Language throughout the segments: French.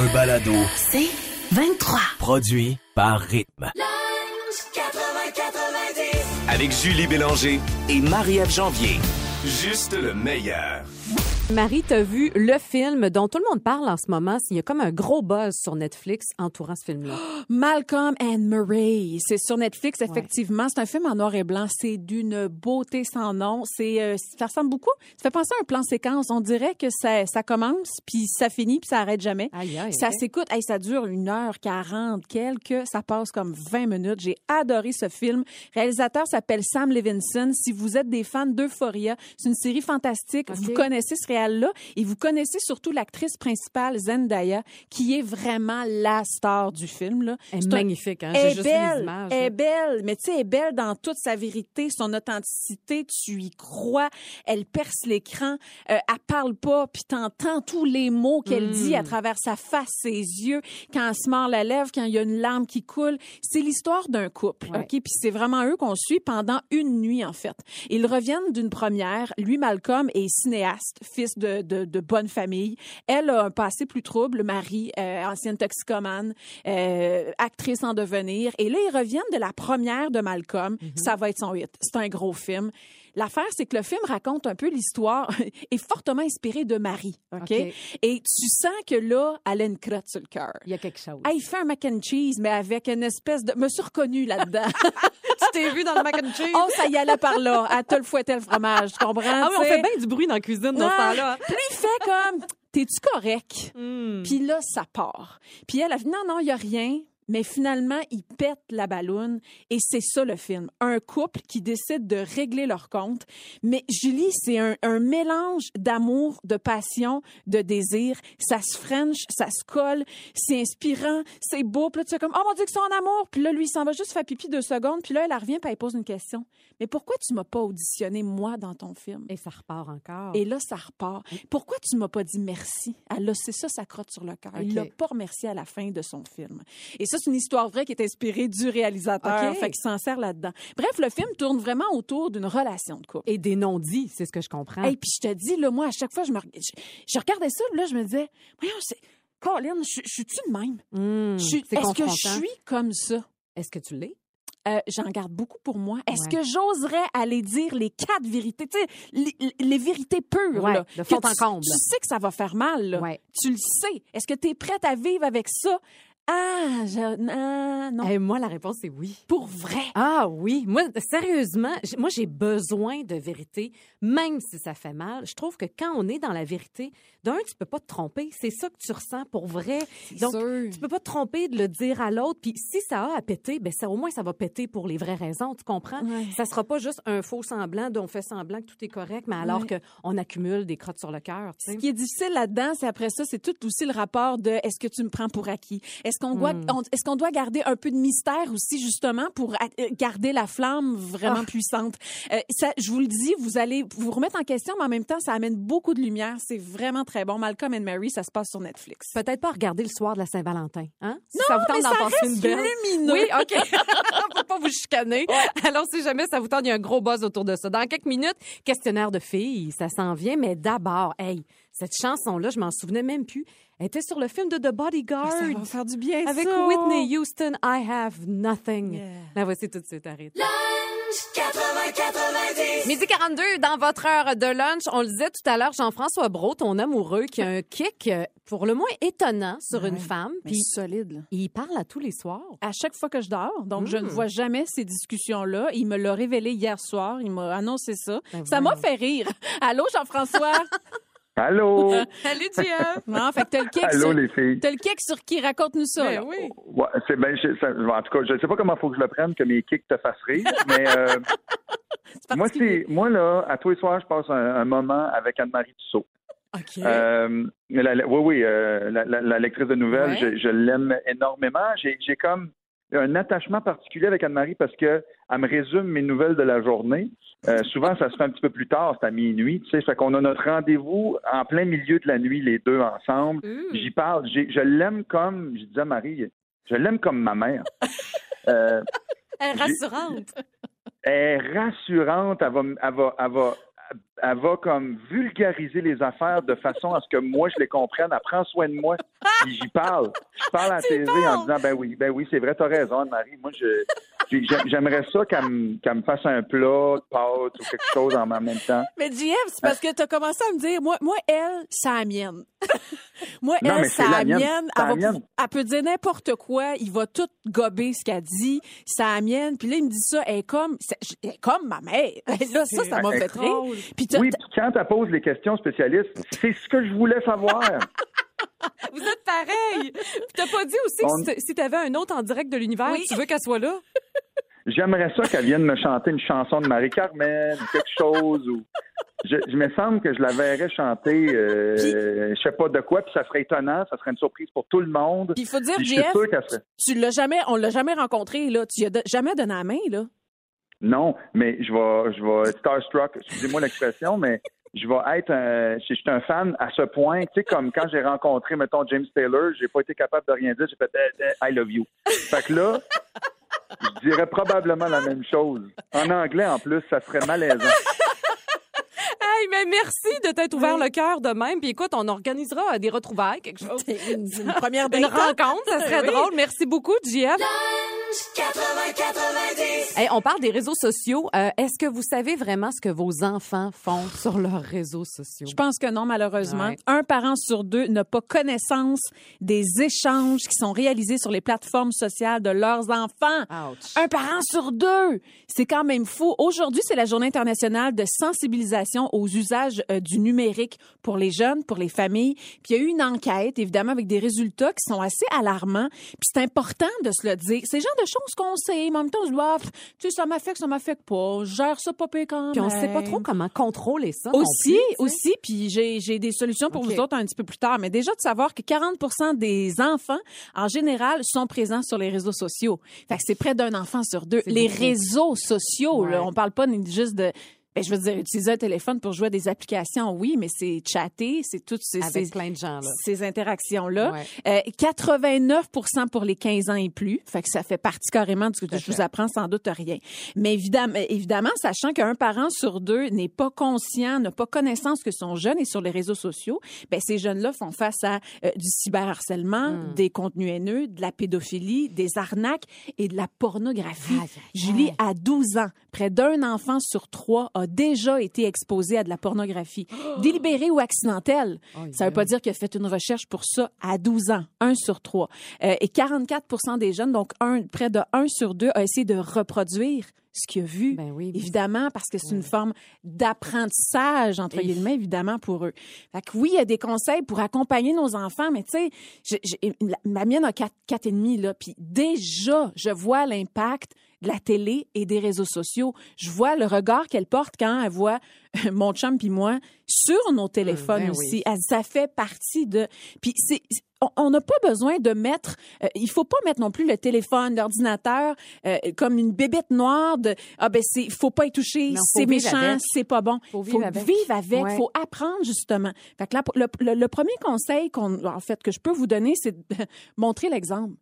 Un balado C'est 23. produit par Rythme. Avec Julie Bélanger et Marie-Ève Janvier. Juste le meilleur. Marie, t'as vu le film dont tout le monde parle en ce moment? Il y a comme un gros buzz sur Netflix entourant ce film-là. Malcolm and Marie, c'est sur Netflix effectivement. C'est un film en noir et blanc. C'est d'une beauté sans nom. C'est, euh, ça ressemble beaucoup. Ça fait penser à un plan séquence. On dirait que ça, ça commence puis ça finit puis ça arrête jamais. Aïe, aïe, Ça s'écoute. Hey, ça dure une heure quarante quelques. Ça passe comme 20 minutes. J'ai adoré ce film. Le réalisateur s'appelle Sam Levinson. Si vous êtes des fans d'Euphoria, c'est une série fantastique. Vous connaissez ce réal-là et vous connaissez surtout l'actrice principale Zendaya, qui est vraiment la star du film. Là. Elle est magnifique, hein? elle est juste vu les belle, images. elle là. est belle, mais tu sais, elle est belle dans toute sa vérité, son authenticité, tu y crois, elle perce l'écran, euh, elle parle pas, puis t'entends tous les mots qu'elle Mm. dit à travers sa face, ses yeux, quand elle se mord la lèvre, quand il y a une larme qui coule. C'est l'histoire d'un couple, Ouais. OK? Puis c'est vraiment eux qu'on suit pendant une nuit, en fait. Ils reviennent d'une première. Lui, Malcolm, est cinéaste, fils de, de, de bonne famille. Elle a un passé plus trouble, Marie, euh, ancienne toxicomane, euh, actrice en devenir. Et là, ils reviennent de la première de Malcolm. Ça va être son hit. C'est un gros film. L'affaire, c'est que le film raconte un peu l'histoire, est fortement inspiré de Marie, OK? Et tu sens que là, elle a une crotte sur le cœur. Il y a quelque chose. Il fait un mac and cheese, mais avec une espèce de... me suis reconnue là-dedans. tu t'es vu dans le mac and cheese? oh, ça y allait par là. À te le fouettait le fromage, tu comprends? ah oui, on fait bien du bruit dans la cuisine dans ce temps-là. hein. Puis là, il fait comme, t'es-tu correct? Hmm. Puis là, ça part. Puis elle a dit, non, non, il y a rien. Mais finalement, ils pètent la balloune et c'est ça le film. Un couple qui décide de régler leur compte. Mais Julie, c'est un, un mélange d'amour, de passion, de désir. Ça se french, ça se colle, c'est inspirant, c'est beau. Puis là, tu fais comme, oh mon Dieu, que c'est en amour. Puis là, lui, il s'en va juste faire pipi deux secondes. Puis là, elle revient puis elle pose une question. Mais pourquoi tu m'as pas auditionné, moi, dans ton film? Et ça repart encore. Et là, ça repart. Pourquoi tu m'as pas dit merci? Elle a, c'est ça, sa crotte sur le cœur. Il OK. l'a pas remercié à la fin de son film. Et ça, c'est une histoire vraie qui est inspirée du réalisateur. OK. Fait qu'il s'en sert là-dedans. Bref, le film tourne vraiment autour d'une relation de couple. Et des non-dits, c'est ce que je comprends. Et puis je te dis, là, moi, à chaque fois, je me, je, je regardais ça, là, je me disais, voyons, c'est, Colin, je, je suis-tu de même? Hmm, Je suis- c'est est-ce que je suis comme ça? Est-ce que tu l'es? Euh, J'en garde beaucoup pour moi. Est-ce Ouais. que j'oserais aller dire les quatre vérités, tu sais, les, les vérités pures, Ouais, là, de que fond en tu- comble. Tu sais que ça va faire mal, là. Ouais. Tu le sais. Est-ce que tu es prête à vivre avec ça? Ah, je, ah, non. Eh, moi, la réponse, c'est oui. Pour vrai? Ah oui, moi sérieusement, moi j'ai besoin de vérité, même si ça fait mal. Je trouve que quand on est dans la vérité, d'un tu peux pas te tromper, c'est ça que tu ressens pour vrai. Donc sûr. tu peux pas te tromper de le dire à l'autre. Puis si ça a à péter, ben ça au moins ça va péter pour les vraies raisons, tu comprends? Ouais. Ça sera pas juste un faux semblant dont on fait semblant que tout est correct, mais alors Ouais. que on accumule des crottes sur le cœur. Ce qui est difficile là-dedans, c'est après ça, c'est tout aussi le rapport de est-ce que tu me prends pour acquis? Est-ce qu'on doit, Hmm. est-ce qu'on doit garder un peu de mystère aussi, justement, pour euh, garder la flamme vraiment Ah. puissante? Euh, ça, je vous le dis, vous allez vous remettre en question, mais en même temps, ça amène beaucoup de lumière. C'est vraiment très bon. Malcolm and Mary, ça se passe sur Netflix. Peut-être pas regarder le soir de la Saint-Valentin, hein? Si Non, ça vous tente mais d'en ça passer reste une belle. lumineux. Oui, OK. Faut pas vous chicaner. Alors, si jamais ça vous tente, il y a un gros buzz autour de ça. Dans quelques minutes, questionnaire de filles, ça s'en vient. Mais d'abord, hey, cette chanson-là, je m'en souvenais même plus. Elle était sur le film de The Bodyguard. Ça va faire du bien, Avec ça. Whitney Houston, I Have Nothing. Yeah. La voici tout de suite, arrête. Midi 42, dans votre heure de lunch, on le disait tout à l'heure, Jean-François Brault, ton amoureux, qui a un kick euh, pour le moins étonnant sur une femme. Mais Puis solide, là. il parle à tous les soirs. à chaque fois que je dors. Donc, je ne vois jamais ces discussions-là. Il me l'a révélé hier soir. Il m'a annoncé ça. Ben ça m'a fait rire. Allô, Jean-François? Allô? Salut, Jeff! non, fait que t'as le kick Allô, sur... les filles. T'as le kick sur qui? Raconte-nous ça. Ben oui. Ouais, c'est ben, ça- en tout cas, je ne sais pas comment il faut que je le prenne, que mes kicks te fassent rire, mais euh, moi, c'est, moi, là, à tous les soirs, je passe un, un moment avec Anne-Marie Tussaud. OK. Euh, la- la- oui, oui, euh, la, la- la lectrice de nouvelles, Ouais. je, je l'aime énormément. J'ai j'ai comme un attachement particulier avec Anne-Marie parce que elle me résume mes nouvelles de la journée. Euh, souvent, ça se fait un petit peu plus tard, c'est à minuit, tu sais. Fait qu'on a notre rendez-vous en plein milieu de la nuit, les deux ensemble. Mmh. J'y parle. J'ai- Je l'aime comme, je disais à Marie, je l'aime comme ma mère. Euh, Elle est rassurante. elle est rassurante, elle va, elle va, elle va, elle va comme vulgariser les affaires de façon à ce que moi je les comprenne. Elle prend soin de moi. Puis j'y parle. Je parle à la TV en disant ben oui, ben oui, c'est vrai, t'as raison, Anne-Marie. Moi, je, j'aimerais ça qu'elle me, fasse un plat de pâtes ou quelque chose en même temps. Mais JF, c'est parce que tu as commencé à me dire, moi, moi elle, c'est la mienne. moi, Non, elle, c'est la la mienne. Elle, la va mienne. pou- elle peut dire n'importe quoi. Il va tout gober ce qu'elle dit. C'est la mienne. Puis là, il me dit ça. Elle est comme, c'est- elle est comme ma mère. là, ça, ça m'a fait rire. Puis Oui, puis quand elle pose les questions spécialistes, c'est ce que je voulais savoir. Vous êtes pareil. T'as pas dit aussi On- que si- t'avais un autre en direct de l'univers, Oui. tu veux qu'elle soit là? J'aimerais ça qu'elle vienne me chanter une chanson de Marie-Carmen ou quelque chose. Ou... Je, je me semble que je la verrais chanter, euh, je sais pas de quoi, puis ça serait étonnant, ça serait une surprise pour tout le monde. Puis il faut dire, JF, serait... tu l'as jamais, on l'a jamais rencontré, là. Tu lui as jamais donné la main, là. Non, mais je vais, je vais starstruck, excusez-moi l'expression, mais je vais être un, je suis un fan à ce point, tu sais, comme quand j'ai rencontré, mettons, James Taylor, j'ai pas été capable de rien dire, j'ai fait eh, eh, I love you. Fait que là, je dirais probablement la même chose. En anglais, en plus, ça serait malaisant. Hey, mais merci de t'être ouvert le cœur de même. Puis écoute, on organisera des retrouvailles, quelque chose. Une, une première Une rencontre, ça serait Oui. drôle. Merci beaucoup, JF. Hey, on parle des réseaux sociaux. Euh, Est-ce que vous savez vraiment ce que vos enfants font sur leurs réseaux sociaux? Je pense que non, malheureusement. Ouais. Un parent sur deux n'a pas connaissance des échanges qui sont réalisés sur les plateformes sociales de leurs enfants. Ouch. Un parent sur deux! C'est quand même fou. Aujourd'hui, c'est la journée internationale de sensibilisation aux usages euh, du numérique pour les jeunes, pour les familles. Puis il y a eu une enquête, évidemment, avec des résultats qui sont assez alarmants. Puis c'est important de se le dire. C'est le genre de choses qu'on sait, mais en même temps, on se dit, Ah, pff, tu sais, ça m'affecte, ça m'affecte pas. Je gère ça pas pire quand Puis on même. sait pas trop comment contrôler ça. non Aussi, plus, tu sais. aussi, puis j'ai j'ai des solutions pour OK. vous autres un petit peu plus tard. Mais déjà de savoir que 40% des enfants, en général, sont présents sur les réseaux sociaux. Fait que c'est près d'un enfant sur deux. Les réseaux sociaux, là, Ouais. on parle pas juste de... Ben, je veux dire, utiliser un téléphone pour jouer à des applications, oui, mais c'est chatter, c'est toutes ces, Avec ces- plein de gens, là. ces interactions-là. Ouais. Euh, 89 pour les 15 ans et plus. Fait que ça fait partie carrément de ce que je vous apprends sans doute rien. Mais évidemment, évidemment sachant qu'un parent sur deux n'est pas conscient, n'a pas connaissance que son jeune est sur les réseaux sociaux, ben ces jeunes-là font face à euh, du cyberharcèlement, Hmm. des contenus haineux, de la pédophilie, des arnaques et de la pornographie. Julie, à 12 ans, près d'un enfant sur trois a déjà été exposé à de la pornographie, délibérée ou accidentelle. Aïe, Ça veut pas dire qu'il a fait une recherche pour ça à 12 ans, un sur trois. Euh, et 44% des jeunes, donc un, près de 1 sur 2, a essayé de reproduire ce qu'il a vu. Ben oui. Évidemment, parce que c'est une forme d'apprentissage, entre Et- guillemets, évidemment, pour eux. Fait que oui, il y a des conseils pour accompagner nos enfants, mais tu sais, ma mienne a quatre, quatre et demi, là, puis déjà, je vois l'impact de la télé et des réseaux sociaux. Je vois le regard qu'elle porte quand elle voit mon chum puis moi sur nos téléphones ben aussi. oui. Ça fait partie de... Puis c'est... on- n'a pas besoin de mettre, euh, il faut pas mettre non plus le téléphone, l'ordinateur euh, comme une bébête noire de ah ben c'est, faut pas y toucher, faut c'est méchant, c'est pas bon. Faut vivre avec. vivre avec, Ouais. faut apprendre justement. Fait que là, le, le- le premier conseil qu'on, en fait, que je peux vous donner, c'est de montrer l'exemple.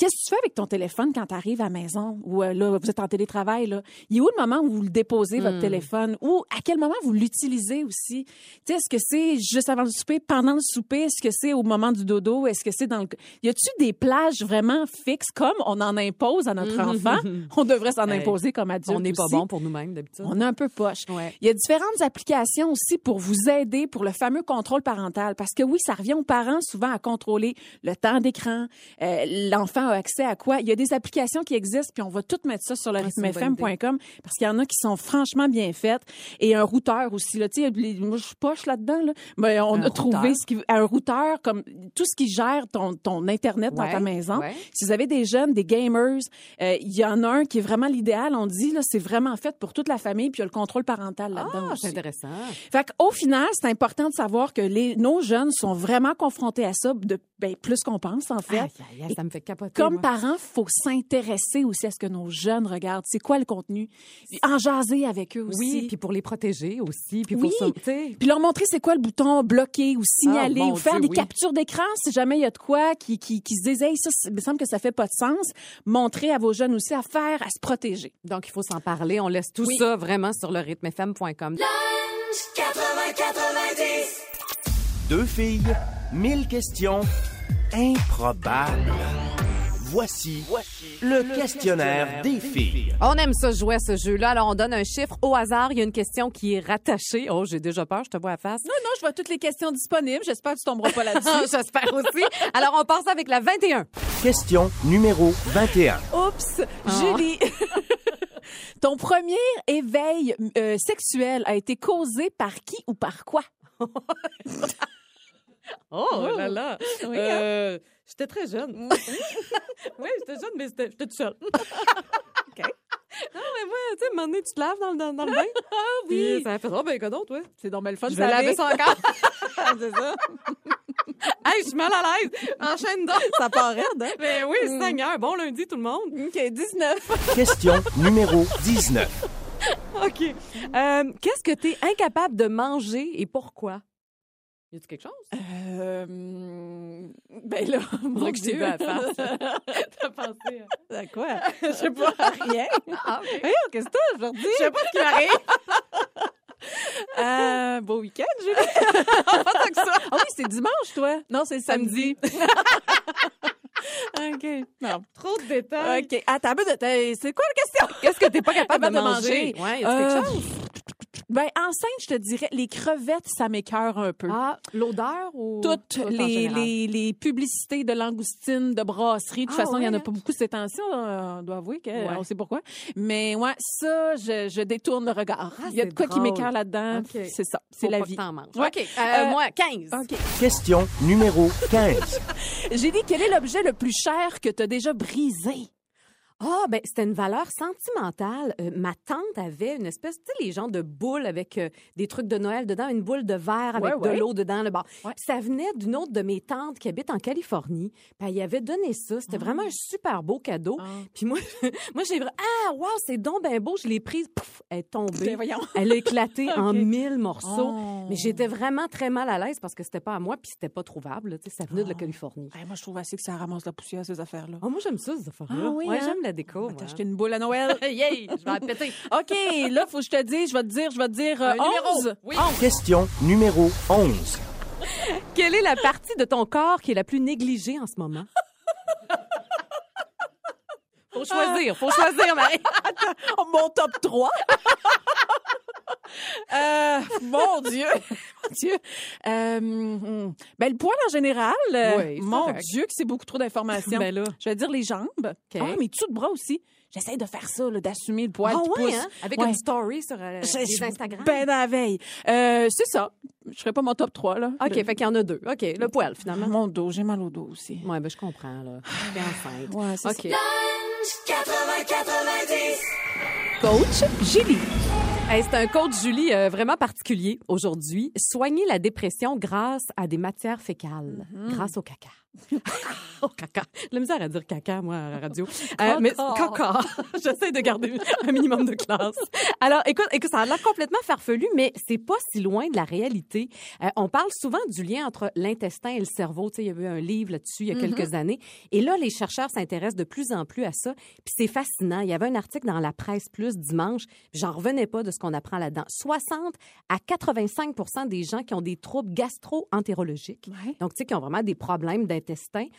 Qu'est-ce que tu fais avec ton téléphone quand tu arrives à la maison ou euh, là, vous êtes en télétravail? Là? Il est où le moment où vous le déposez, Hmm. votre téléphone? Ou à quel moment vous l'utilisez aussi? Tu sais, est-ce que c'est juste avant le souper, pendant le souper? Est-ce que c'est au moment du dodo? Est-ce que c'est dans le... Y a-tu des plages vraiment fixes comme on en impose à notre enfant? On devrait s'en Hey, imposer comme adulte On n'est pas bon pour nous-mêmes, d'habitude. On est un peu poche. Ouais. Il y a différentes applications aussi pour vous aider pour le fameux contrôle parental. Parce que oui, ça revient aux parents souvent à contrôler le temps d'écran. Euh, L'enfant a accès à quoi? Il y a des applications qui existent, puis on va tout mettre ça sur le rythmefm.com parce qu'il y en a qui sont franchement bien faites. Et un routeur aussi. Là, tu sais, moi, je suis poche là-dedans. Là. Mais on Un a trouvé routeur? ce qui, un routeur comme tout ce qui gère ton, ton Internet dans ta maison. ouais. Si vous avez des jeunes, des gamers, euh, il y en a un qui est vraiment l'idéal. On dit, là, c'est vraiment fait pour toute la famille, puis il y a le contrôle parental là-dedans Ah, c'est intéressant. Fait qu'au final, c'est important de savoir que les, nos jeunes sont vraiment confrontés à ça, de, ben, plus qu'on pense, en fait. Aïe, aïe, aïe, ça me fait capoter. Comme moi. parents, faut s'intéresser aussi à ce que nos jeunes regardent. C'est quoi le contenu? Puis En jaser avec eux aussi. Oui, puis pour les protéger aussi, puis Oui. pour. Puis leur montrer c'est quoi le bouton bloquer ou signaler Ah, ou faire Dieu, des oui. captures d'écran si jamais il y a de quoi qui, qui, qui se disent, hey, ça, il me semble que ça fait pas de sens. Montrer à vos jeunes aussi à faire, à se protéger. Donc, il faut s'en parler. On laisse tout Oui. ça vraiment sur le rythmefm.com. Deux filles, mille questions improbables. Voici le questionnaire des filles. On aime ça jouer à ce jeu-là. Alors, on donne un chiffre au hasard. Il y a une question qui est rattachée. Oh, j'ai déjà peur, je te vois à face. Non, non, je vois toutes les questions disponibles. J'espère que tu tomberas pas là-dessus. J'espère aussi. Alors, on passe avec la 21. Question numéro 21. Oups, Julie. Ton premier éveil euh, sexuel a été causé par qui ou par quoi? Oh, là là. Oui, Euh, j'étais très jeune. oui, j'étais jeune, mais j'étais toute seule. OK. Non, mais moi, tu sais, à un moment donné, tu te laves dans, le- dans, dans le bain. Ah oui. ça a fait, oh, ben, quoi d'autre, ouais. C'est bien le fun. Je vais laver ça encore. c'est ça. hey, je suis mal à l'aise. Enchaîne donc. Ça part raide, hein? Ben oui, Seigneur. Bon lundi, tout le monde. OK, 19. Question numéro 19. OK. Euh, Qu'est-ce que tu es incapable de manger et pourquoi? Y a-tu quelque chose? Euh, ben là, mon que je t'ai Dieu. vu à face. T'as pensé À quoi? Je sais pas. Rien. Ah, OK. Voyons, qu'est-ce que t'as aujourd'hui? Je sais pas ce qui m'arrive. Euh, beau week-end, tant que ça. Ah oui, c'est dimanche, toi. Non, c'est samedi. OK. Non. Trop de détails. OK. Attends, C'est quoi la question? Qu'est-ce que t'es pas capable, de manger? manger? Ouais, y a-tu Euh, quelque chose? Ben, enceinte, je te dirais, les crevettes, ça m'écœure un peu. Ah, l'odeur ou. Toutes tout en les, les, les publicités de langoustine, de brasserie. De toute Ah, façon, il y en a ouais, pas beaucoup ces temps-ci, on, doit avouer qu'on Ouais. sait pourquoi. Mais ouais, ça, je, je détourne le regard. Ah, il y a de quoi qui m'écœure là-dedans. C'est ça, c'est la pas vie. Ouais. OK. Euh, Euh, moi, 15. OK. Question numéro 15. J'ai dit, quel est l'objet le plus cher que tu as déjà brisé? Ah, ben, c'était une valeur sentimentale. Euh, ma tante avait une espèce, tu sais, les gens de boules avec euh, des trucs de Noël dedans, une boule de verre avec Ouais, ouais. de l'eau dedans. Le bord. Ouais. Ça venait d'une autre de mes tantes qui habite en Californie. Puis elle y avait donné ça. C'était vraiment un super beau cadeau. Ah. Puis moi, moi j'ai vraiment, ah, wow, c'est donc ben beau. Je l'ai prise, pouf, elle est tombée. Ben. Elle a éclaté en mille morceaux. Oh. Mais j'étais vraiment très mal à l'aise parce que c'était pas à moi puis c'était pas trouvable. Tu sais, ça venait de la Californie. Hey, moi, je trouve assez que ça ramasse la poussière, ces affaires-là. Oh, moi, j'aime ça, ces affaires-là. Ah oui, hein? j'aime la déco. Va moi. t'acheter une boule à Noël. Yay! Je vais la péter. OK, là, faut que je te dise, je vais te dire, je vais te dire euh, Un numéro. 11. Oui. Question numéro 11. Quelle est la partie de ton corps qui est la plus négligée en ce moment? Faut choisir, faut choisir, Marie. Oh, mon top 3. Euh, mon Dieu, Dieu. Euh, ben, le poil en général, euh, Oui, mon correct. Dieu, que c'est beaucoup trop d'informations. Ben là. Je vais dire les jambes. Ah, mais tout de bras aussi. J'essaie de faire ça, d'assumer le poil Ah qui ouais, pousse. hein? Avec Ouais. une story sur euh, Je- les je- Instagram. Ben dans la veille. Euh, c'est ça. Je ferai pas mon top 3, là. OK, Le- fait qu'il y en a deux. OK, le poil, finalement. Mon dos, j'ai mal au dos aussi. Ouais, ben je comprends, là. T'es enceinte. Ouais, c'est OK. Coach Julie. Hey, c'est un coach Julie euh, vraiment particulier aujourd'hui. Soigner la dépression grâce à des matières fécales, Mm-hmm. grâce au caca. Au caca. La misère à dire caca, moi, à la radio. Euh, mais caca. J'essaie de garder un minimum de classe. Alors, écoute, écoute, ça a l'air complètement farfelu, mais c'est pas si loin de la réalité. Euh, on parle souvent du lien entre l'intestin et le cerveau. Tu sais, il y avait un livre là-dessus il y a Mm-hmm. quelques années. Et là, les chercheurs s'intéressent de plus en plus à ça. Puis c'est fascinant. Il y avait un article dans la presse plus dimanche. J'en revenais pas de ce qu'on apprend là-dedans. 60 à 85 des gens qui ont des troubles gastro-entérologiques, Ouais. donc tu sais, qui ont vraiment des problèmes d'intestin,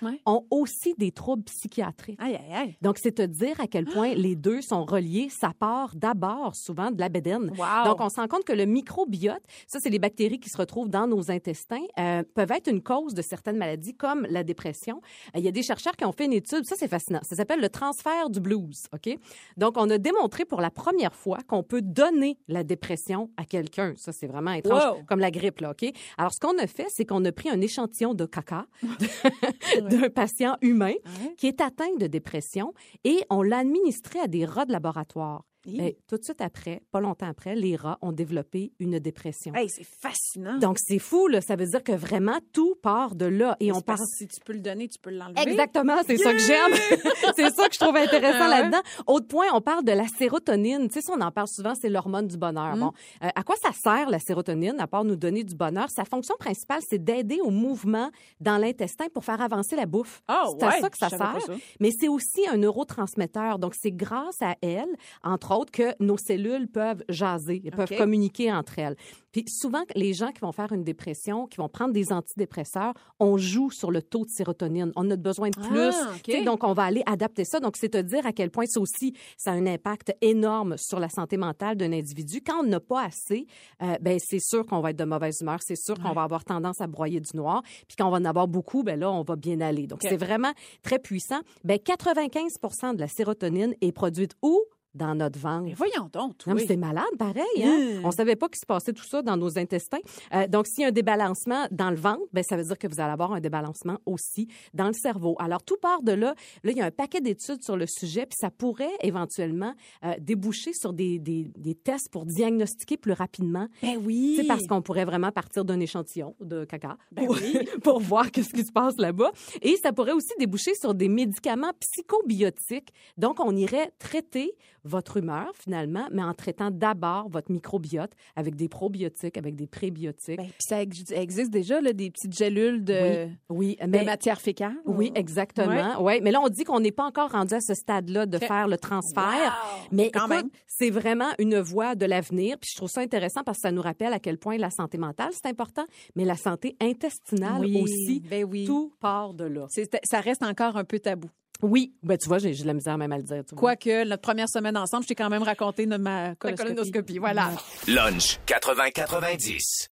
Ouais. ont aussi des troubles psychiatriques. Aïe, aïe, aïe. Donc, c'est te dire à quel point les deux sont reliés. Ça part d'abord souvent de la bédaine. Wow. Donc, on se rend compte que le microbiote, ça, c'est les bactéries qui se retrouvent dans nos intestins, euh, peuvent être une cause de certaines maladies comme la dépression. Euh, Il y a des chercheurs qui ont fait une étude, ça, c'est fascinant. Ça s'appelle le transfert du blues, OK? Donc, on a démontré pour la première fois qu'on peut donner la dépression à quelqu'un. Ça, c'est vraiment étrange, Wow. comme la grippe, là, OK? Alors, ce qu'on a fait, c'est qu'on a pris un échantillon de caca d'un patient humain qui est atteint de dépression et on l'a administré à des rats de laboratoire. Hi. Ben, tout de suite après, pas longtemps après, les rats ont développé une dépression. Hey, c'est fascinant. Donc, c'est fou, là. Ça veut dire que vraiment, tout part de là. Et on part. Si tu peux le donner, tu peux l'enlever. Exactement, c'est ça que j'aime. c'est ça que je trouve intéressant Ah là-dedans. Autre point, on parle de la sérotonine. Tu sais, on en parle souvent, c'est l'hormone du bonheur. Mm. Bon, euh, à quoi ça sert la sérotonine, à part nous donner du bonheur? Sa fonction principale, c'est d'aider au mouvement dans l'intestin pour faire avancer la bouffe. Ah, c'est à ça que ça sert. ça. Mais c'est aussi un neurotransmetteur. Donc, c'est grâce à elle, entre autres, que nos cellules peuvent jaser, elles peuvent communiquer entre elles. Puis souvent, les gens qui vont faire une dépression, qui vont prendre des antidépresseurs, on joue sur le taux de sérotonine. On a besoin de plus. Ah. Tu sais, Donc, on va aller adapter ça. Donc, c'est te dire à quel point ça aussi, ça a un impact énorme sur la santé mentale d'un individu. Quand on n'a pas assez, euh, ben c'est sûr qu'on va être de mauvaise humeur. C'est sûr qu'on va avoir tendance à broyer du noir. Puis quand on va en avoir beaucoup, ben là, on va bien aller. Donc, c'est vraiment très puissant. Ben 95 de la sérotonine est produite où? Dans notre ventre. Mais voyons donc, Non, mais c'est malade, pareil. Hein? Mm. On savait pas qu'il se passait tout ça dans nos intestins. Euh, donc, s'il y a un débalancement dans le ventre, ben, ça veut dire que vous allez avoir un débalancement aussi dans le cerveau. Alors, tout part de là. Là, il y a un paquet d'études sur le sujet, puis ça pourrait éventuellement euh, déboucher sur des, des, des tests pour diagnostiquer plus rapidement. Ben oui. C'est parce qu'on pourrait vraiment partir d'un échantillon de caca Ben pour, oui. pour voir qu'est-ce qui se passe là-bas. Et ça pourrait aussi déboucher sur des médicaments psychobiotiques. Donc, on irait traiter votre humeur finalement, mais en traitant d'abord votre microbiote avec des probiotiques, avec des prébiotiques. Ben, puis ça ex- existe déjà, là, des petites gélules de, oui, de mais matière fécale. oui, exactement. Ouais. mais là on dit qu'on n'est pas encore rendu à ce stade-là de faire le transfert. Wow! Mais Quand écoute, même. c'est vraiment une voie de l'avenir. Puis je trouve ça intéressant parce que ça nous rappelle à quel point la santé mentale c'est important, mais la santé intestinale Oui, aussi. ben oui. Tout part de là. Ça reste encore un peu tabou. Oui, ben tu vois, j'ai de la misère même à le dire. Quoique, notre première semaine ensemble, je t'ai quand même raconté de ma coloscopie. colonoscopie, voilà. Lunch 80-90.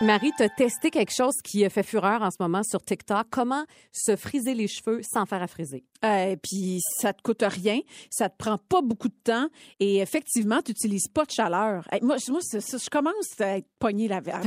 Marie, tu as testé quelque chose qui a fait fureur en ce moment sur TikTok. Comment se friser les cheveux sans faire à friser? Euh, puis ça te coûte rien, ça te prend pas beaucoup de temps et effectivement, tu n'utilises pas de chaleur. Hey, moi, je- moi ça, je commence à être pognée la verre.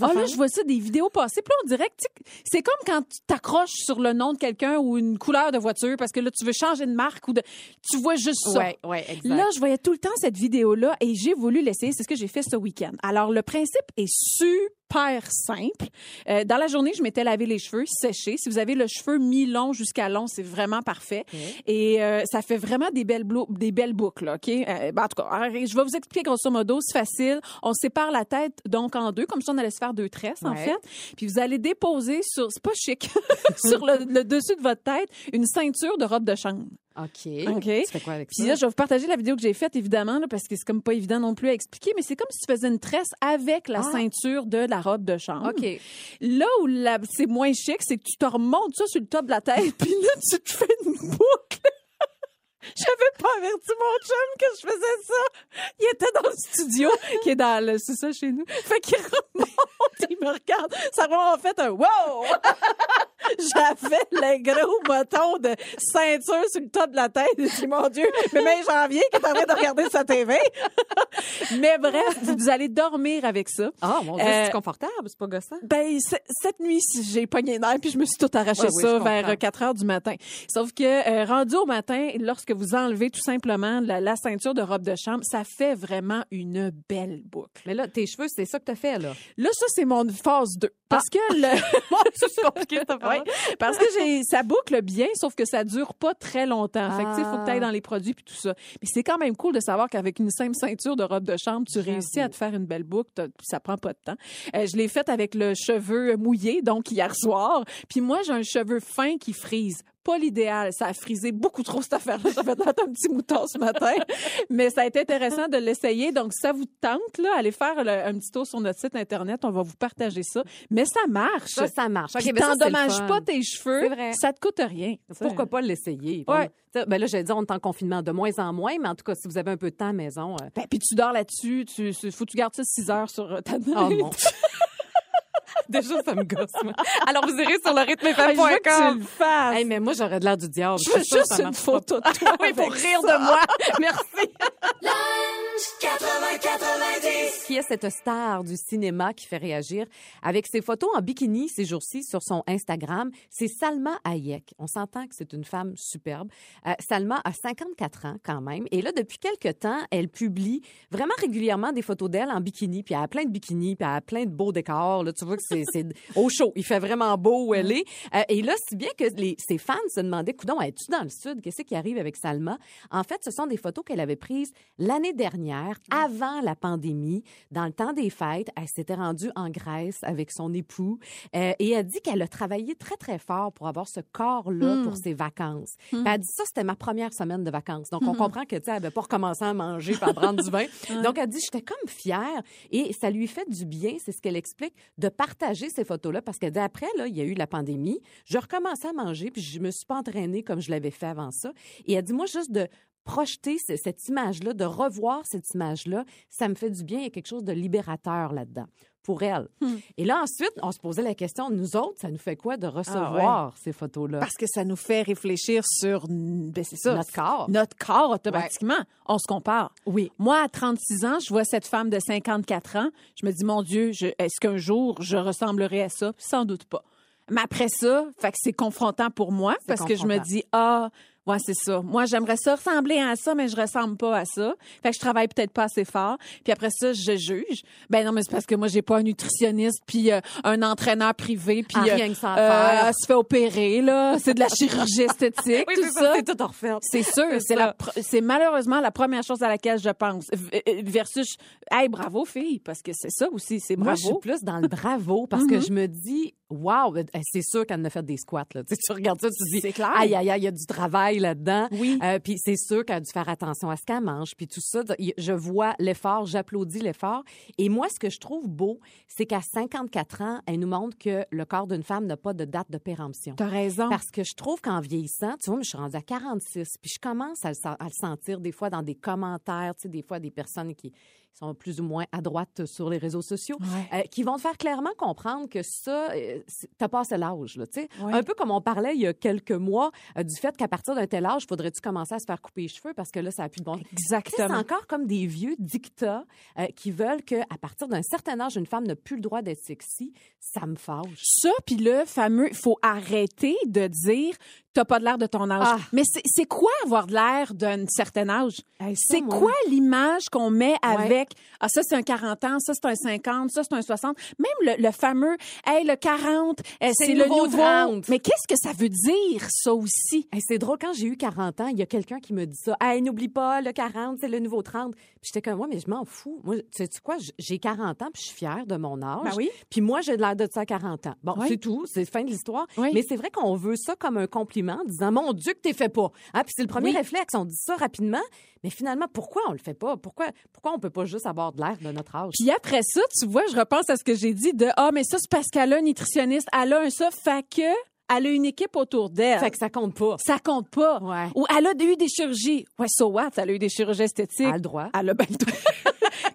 Ah là, je vois ça des vidéos passer, puis là, on dirait que c'est comme quand tu t'accroches sur le nom de quelqu'un ou une couleur de voiture parce que là, tu veux changer de marque ou de tu vois juste ça. Ouais, ouais, exact. Là, je voyais tout le temps cette vidéo-là et j'ai voulu l'essayer. C'est ce que j'ai fait ce week-end. Alors, le principe est super simple. Euh, dans la journée, je m'étais lavé les cheveux séchés. Si vous avez le cheveu mi-long jusqu'à long, c'est vraiment parfait. Et euh, ça fait vraiment des belles, blo- des belles boucles, OK? Euh, ben, en tout cas, alors, je vais vous expliquer grosso modo. C'est facile. On sépare la tête donc en deux, comme ça on allait se faire deux tresses, en fait. Puis vous allez déposer sur, c'est pas chic, sur le, le dessus de votre tête, une ceinture de robe de chambre. OK. OK. Tu fais quoi avec Puis ça? là, je vais vous partager la vidéo que j'ai faite, évidemment, là, parce que c'est comme pas évident non plus à expliquer, mais c'est comme si tu faisais une tresse avec la Ah. ceinture de la robe de chambre. OK. Là où c'est moins chic, c'est que tu te remontes ça sur le top de la tête, puis là, tu te fais une boucle. J'avais pas averti mon chum que je faisais ça. Il était dans le studio, qui est dans le, c'est ça chez nous. Fait qu'il remonte, il me regarde. Ça m'a fait un wow! J'avais le gros bâton de ceinture sur le top de la tête. Dit, mon Dieu, mais même janvier qui est en train de regarder sa TV. mais bref, vous allez dormir avec ça. Ah, mon Dieu, Euh, c'est confortable, c'est pas gossant? Ben, cette nuit, j'ai pogné nerfs, puis je me suis tout arraché oui, ça je vers comprends. 4 heures du matin. Sauf que, euh, rendu au matin, lorsque vous enlevez tout simplement la, la ceinture de robe de chambre, ça fait vraiment une belle boucle. Mais là, tes cheveux, c'est ça que t'as fait, là. Là, ça, c'est mon phase 2. Parce que le... compliqué, cette Ouais, parce que j'ai ça boucle bien, sauf que ça dure pas très longtemps. Fait que, tu sais, faut que tu ailles dans les produits puis tout ça. Mais c'est quand même cool de savoir qu'avec une simple ceinture de robe de chambre, tu réussis à te faire une belle boucle. Ça prend pas de temps. Euh, je l'ai faite avec le cheveu mouillé, donc hier soir. Puis moi, j'ai un cheveu fin qui frise pas l'idéal. Ça a frisé beaucoup trop cette affaire-là. Ça fait un petit mouton ce matin. Mais ça a été intéressant de l'essayer. Donc, ça vous tente, là, allez faire le- un petit tour sur notre site Internet. On va vous partager ça. Mais ça marche. Ça, ça marche. Puis Ok, ça, c'est le t'endommages pas tes cheveux. Vrai. Ça te coûte rien. Pourquoi pas l'essayer? Ouais. Ben là, j'allais dire, on est en confinement de moins en moins, mais en tout cas, si vous avez un peu de temps à la maison, euh, Ben, puis tu dors là-dessus. Tu, faut que tu gardes ça 6 heures sur ta Oh mon Déjà, ça me gosse, moi. Alors, vous irez sur le je veux que tu rythmefm.com. le fasses. Hey, mais moi, j'aurais de l'air du diable. je veux juste ça une photo de toi. oui, pour rire ça. de moi. Merci. Qui est cette star du cinéma qui fait réagir avec ses photos en bikini ces jours-ci sur son Instagram? C'est Salma Hayek. On s'entend que c'est une femme superbe. Euh, Salma a 54 ans quand même. Et là, depuis quelques temps, elle publie vraiment régulièrement des photos d'elle en bikini. Puis elle a plein de bikinis, puis elle a plein de beaux décors. Là, tu vois que c'est au chaud. Il fait vraiment beau où elle est. Euh, et là, si bien que les, ses fans se demandaient, coudon, es-tu dans le sud? Qu'est-ce qui arrive avec Salma? En fait, ce sont des photos qu'elle avait prises l'année dernière, avant la pandémie, dans le temps des fêtes. Elle s'était rendue en Grèce avec son époux euh, et elle dit qu'elle a travaillé très, très fort pour avoir ce corps-là pour ses vacances. Puis Elle dit ça, c'était ma première semaine de vacances. Donc, on comprend que, tu sais, elle n'avait pas recommencé à manger à prendre du vin. Donc, elle dit, j'étais comme fière et ça lui fait du bien, c'est ce qu'elle explique, de partager ces photos-là parce qu'elle dit, après, là, il y a eu la pandémie, je recommençais à manger puis je me suis pas entraînée comme je l'avais fait avant ça. Et elle dit, moi, juste de projeter ce- cette image-là, de revoir cette image-là, ça me fait du bien. Il y a quelque chose de libérateur là-dedans pour elle. Hmm. Et là, ensuite, on se posait la question, nous autres, ça nous fait quoi de recevoir ces photos-là? Parce que ça nous fait réfléchir sur ben, ça, Notre corps. Notre corps, automatiquement. On se compare. Oui. Moi, à 36 ans, je vois cette femme de 54 ans. Je me dis, mon Dieu, est-ce qu'un jour, je ressemblerai à ça? Sans doute pas. Mais après ça, fait que c'est confrontant pour moi parce que je me dis, ah, ouais, c'est ça. Moi, j'aimerais ça ressembler à ça, mais je ressemble pas à ça. Fait que je travaille peut-être pas assez fort. Puis après ça, je juge. Ben non, mais c'est parce que moi, j'ai pas un nutritionniste puis euh, un entraîneur privé puis Ah, euh, rien que ça euh, se fait opérer là. C'est de la chirurgie esthétique, Oui, tout ça. c'est tout refait. C'est sûr, c'est la c'est malheureusement la première chose à laquelle je pense versus hey bravo fille parce que c'est ça aussi, c'est Moi, je suis bravo. plus dans le bravo parce que je me dis, wow, c'est sûr qu'elle en a fait des squats. Là. Tu, sais, tu regardes ça, tu dis, C'est clair. aïe, aïe, aïe, il y a du travail là-dedans. Oui. Euh, puis c'est sûr qu'elle a dû faire attention à ce qu'elle mange, puis tout ça. Je vois l'effort, j'applaudis l'effort. Et moi, ce que je trouve beau, c'est qu'à 54 ans, elle nous montre que le corps d'une femme n'a pas de date de péremption. T'as raison. Parce que je trouve qu'en vieillissant, tu vois, je suis rendue à 46, puis je commence à le, à le sentir des fois dans des commentaires, tu sais, des fois des personnes qui sont plus ou moins à droite sur les réseaux sociaux, Ouais. euh, qui vont te faire clairement comprendre que ça, euh, t'as passé l'âge, là, tu sais. Ouais. Un peu comme on parlait il y a quelques mois euh, du fait qu'à partir d'un tel âge, faudrait-tu commencer à se faire couper les cheveux parce que là, ça n'a plus de bon. Sais, C'est Exactement. encore comme des vieux dictats euh, qui veulent qu'à partir d'un certain âge, une femme n'a plus le droit d'être sexy. Ça me fâche. Ça puis le fameux il faut arrêter de dire t'as pas de l'air de ton âge. Ah. Mais c'est quoi avoir de l'air d'un certain âge? Hey, C'est quoi l'image qu'on met avec ah ça c'est un 40 ans, ça c'est un 50, ça c'est un 60, même le, le fameux hey le 40, euh, C'est le nouveau nouveau 30. Mais qu'est-ce que ça veut dire ça aussi? Hey, c'est drôle, quand j'ai eu 40 ans, il y a quelqu'un qui me dit ça. Hey, n'oublie pas, le 40, c'est le nouveau 30. Puis j'étais comme, moi, mais je m'en fous. Moi, tu sais quoi, j'ai 40 ans, puis je suis fière de mon âge. Ben oui. Puis moi, j'ai de l'air de ça à 40 ans. Bon, Oui. c'est tout, c'est fin de l'histoire. Oui. Mais c'est vrai qu'on veut ça comme un compliment, en disant, mon Dieu, que t'es fait pas. Hein, puis c'est le premier Oui. réflexe, on dit ça rapidement. Mais finalement, pourquoi on le fait pas? Pourquoi, pourquoi on peut pas juste avoir de l'air de notre âge? Puis après ça, tu vois, je repense à ce que j'ai dit de ah mais ça c'est parce qu'elle a un nutritionniste, elle a un ça fait que elle a une équipe autour d'elle. Fait que ça compte pas. Ça compte pas. Ouais. Ou elle a eu des chirurgies. Ouais, so what? Elle a eu des chirurgies esthétiques. Elle a le droit. Elle a bien le droit.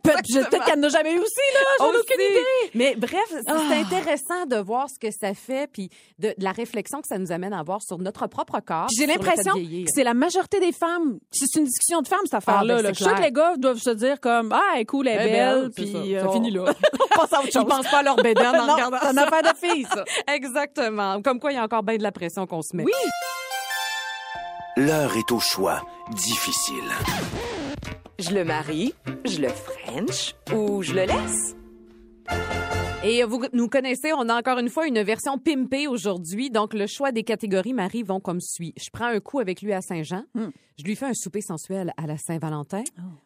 Peut- Peut-être qu'elle n'a jamais eu aussi, là. J'en ai aucune idée. Mais bref, c'est Ah. intéressant de voir ce que ça fait, puis de, de la réflexion que ça nous amène à avoir sur notre propre corps. J'ai l'impression que c'est la majorité des femmes. C'est une discussion de femmes, cette affaire-là. ben, là. c'est Je suis sûre que clair. les gars doivent se dire comme Ah, cool, elle est Eh belle. ben, c'est Puis ça. euh, Ça on- finit là. on passe à autre Ils chose. pensent pas à leur bédaine en Non, regardant c'est une ça. affaire de fille, ça. Exactement. Comme quoi, il y a encore bien de la pression qu'on se met. Oui. L'heure est au choix difficile. Je le marie, je le French ou je le laisse? Et vous nous connaissez, on a encore une fois une version pimpée aujourd'hui. Donc, le choix des catégories, Marie, vont comme suit. Je prends un coup avec lui à Saint-Jean. Je lui fais un souper sensuel à la Saint-Valentin.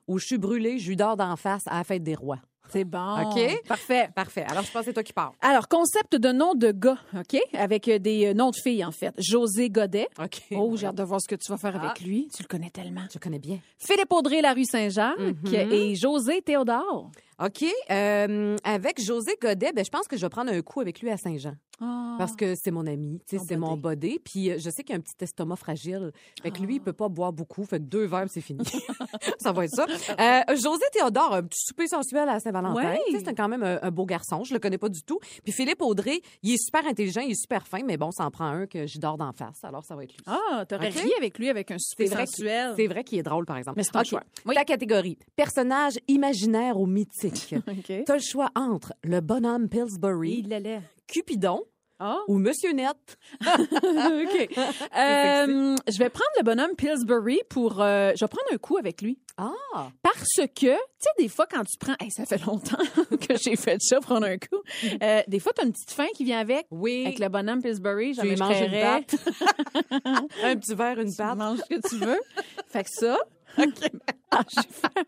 Où je suis brûlée, je lui dors d'en face à la fête des rois. C'est bon. OK? Parfait. Parfait. Alors, je pense que c'est toi qui parles. Alors, concept de nom de gars, OK? Avec euh, des euh, noms de filles, en fait. José Godet. OK. Oh, j'ai hâte de voir ce que tu vas faire Ah. avec lui. Tu le connais tellement. Je connais bien. Philippe Audrey, la rue Saint-Jacques. Mhm. Et José Théodore. OK. euh, avec José Godet, ben, je pense que je vais prendre un coup avec lui à Saint-Jean. Ah. Parce que c'est mon ami, tu sais, Ton c'est mon bodé. Puis euh, je sais qu'il a un petit estomac fragile. Fait que lui, il peut pas boire beaucoup. Fait que deux verres, c'est fini. ça va être ça. Euh, José Théodore, un petit souper sensuel à Saint-Valentin. Sais, C'est quand même un, un beau garçon. Je le connais pas du tout. Puis Philippe Audrey, il est super intelligent, il est super fin, mais bon, ça en prend un que j'y dors d'en face. Alors, ça va être lui. Ah, t'aurais OK? ri avec lui avec un souper sensuel. c'est vrai qu'il est drôle, par exemple. Mais c'est ton OK. choix. Oui. Ta catégorie. Personnage imaginaire ou mythique? OK. T'as le choix entre le bonhomme Pillsbury, Il. Cupidon Ah. ou Monsieur Net. OK. Euh, je vais prendre le bonhomme Pillsbury pour. euh, je vais prendre un coup avec lui. Ah! Parce que, tu sais, des fois, quand tu prends. Hey, ça fait longtemps que j'ai fait ça, prendre un coup. Euh, des fois, tu as une petite faim qui vient avec. Oui. Avec le bonhomme Pillsbury, j'en lui manges une patte. un petit verre, une Tu patte. manges ce que tu veux. fait que ça. Ah, j'ai fait-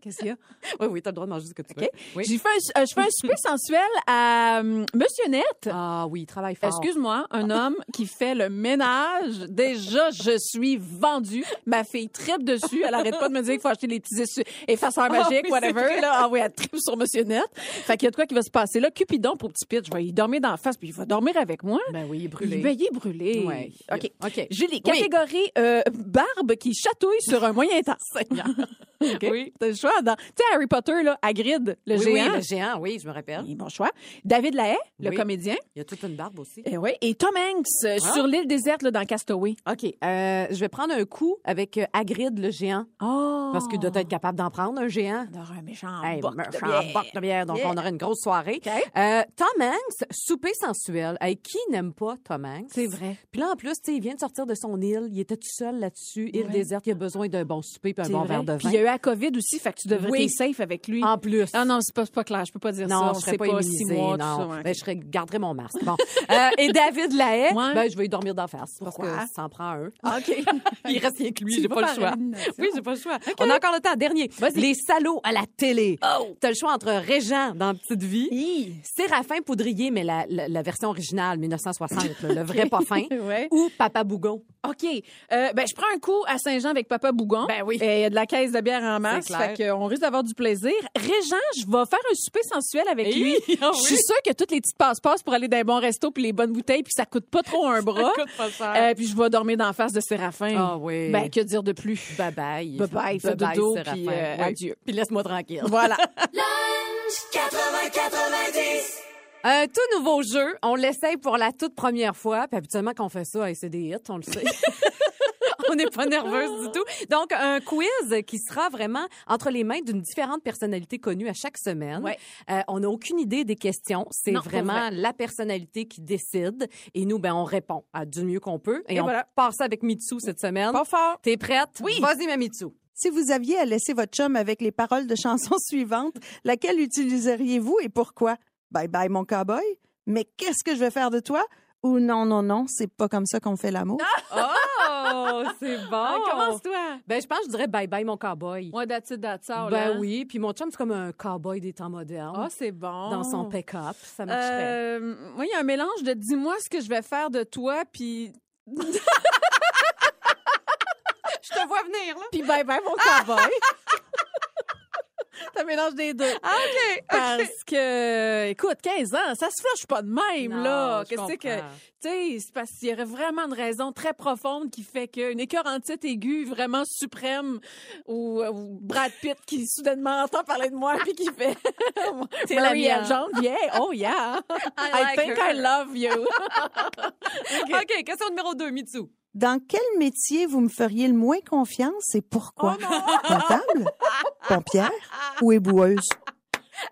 Qu'est-ce qu'il y a? Oui, oui, t'as le droit de manger ce que tu veux. OK. Oui. J'ai fait un, euh, je fais un souper sensuel à euh, Monsieur Net. Ah oui, il travaille fort. Excuse-moi, un homme qui fait le ménage. Déjà, je suis vendue. Ma fille tripe dessus. Elle arrête pas de me dire qu'il faut acheter les petits effaceurs magiques, oui, whatever. Là. Ah oui, elle tripe sur Monsieur Net. Fait qu'il y a de quoi qui va se passer là. Cupidon pour petit pitch. Je vais y dormir dans la face, puis il va dormir avec moi. Ben oui, il est brûlé. Il va y est brûlé. Ouais. OK. OK. Julie, Oui. catégorie euh, barbe qui chatouille sur un moyen temps. OK. Oui. T'as le choix. Dans- Tu sais, Harry Potter, là, Hagrid, le oui, géant. oui, le géant, oui, je me rappelle. Et bon choix. David Lahaye, le Oui. comédien. Il y a toute une barbe aussi. Et, ouais. et Tom Hanks euh, Ah. sur l'île déserte là, dans Castaway. OK. euh, je vais prendre un coup avec euh, Hagrid, le géant. Oh! Parce qu'il doit être capable d'en prendre, un géant. Dans un méchant Hey, boc de méchant bière. boc de bière. Donc, Yeah. on aura une grosse soirée. OK. Euh, Tom Hanks, souper sensuel. Hey, qui n'aime pas Tom Hanks? C'est vrai. Puis là, en plus, il vient de sortir de son île. Il était tout seul là-dessus. Île Ouais. déserte. Il a besoin d'un bon souper puis un bon vrai. verre de vin. Puis il y a eu la COVID aussi, fait tu devrais Oui. être safe avec lui. En plus. Ah non, c'est pas, pas clair, je peux pas dire ça. Non, On je serais pas, six immunisée, mois, non. ça, ouais. Ben, je garderais mon masque. Bon. Euh, et David Lahaye, Ouais. ben, je vais y dormir d'en face. Pourquoi? Parce que ça en prend un. OK. Il reste rien que lui, j'ai vas pas le choix. Oui, j'ai pas le choix. On a encore le temps. Dernier. Les salauds à la télé. Oh! T'as le choix entre Régent dans Petite Vie, Hi. Séraphin Poudrier, mais la, la, la version originale, 1960, là, le vrai pas fin, Ouais. ou Papa Bougon. OK. Euh, ben, je prends un coup à Saint-Jean avec Papa Bougon. Ben oui. Il y a de la caisse de bière en masse. C'est clair. Qu'on risque d'avoir du plaisir. Régent, je vais faire un souper sensuel avec lui. Ah Je suis sûre que toutes les petites passe-passe pour aller dans les bons restos puis les bonnes bouteilles puis ça coûte pas trop un bras. coûte pas cher. Euh, puis je vais dormir dans la face de Séraphin. Ah oui. Ben, que dire de plus? Bye bye. Bye bye, dodo, Séraphin. puis, euh, Oui. adieu. Puis laisse-moi tranquille. Voilà. Un tout nouveau jeu. On l'essaye pour la toute première fois. Puis habituellement, quand on fait ça, hey, c'est des hits, on le sait. on n'est pas nerveuse du tout. Donc, un quiz qui sera vraiment entre les mains d'une différente personnalité connue à chaque semaine. Ouais. Euh, on n'a aucune idée des questions. C'est vraiment la personnalité qui décide. Et nous, ben, on répond à du mieux qu'on peut. Et, Et on voilà. part ça avec Mitsu cette semaine. Pas fort. T'es prête? Oui. Vas-y, ma Mitsu. Si vous aviez à laisser votre chum avec les paroles de chansons suivantes, laquelle utiliseriez-vous et pourquoi? Bye bye mon cowboy. Mais qu'est-ce que je vais faire de toi? Ou non, non, non, c'est pas comme ça qu'on fait l'amour. Oh, c'est bon. Ah, Commence-toi. Ben, je pense que je dirais bye bye, mon cowboy. Moi, that's it, that's all, Ben hein. oui, puis mon chum, c'est comme un cowboy des temps modernes. Ah, c'est bon. dans son pick-up, ça marcherait. Euh, moi, il y a un mélange de dis-moi ce que je vais faire de toi, puis Je te vois venir, là. puis bye bye mon cowboy. Un mélange des deux. Ah, OK. Parce que, écoute, 15 ans, ça se flush pas de même, Non, là. Qu'est-ce que. Tu sais, c'est parce qu'il y aurait vraiment une raison très profonde qui fait qu'une écœurantite aiguë vraiment suprême ou, ou Brad Pitt qui soudainement entend parler de moi puis qui fait. T'es la mienne. Yeah, oh yeah. I, like think her. I love you. OK, question numéro 2, Mitsu. Dans quel métier vous me feriez le moins confiance et pourquoi? Comptable? Pompière? Ou éboueuse?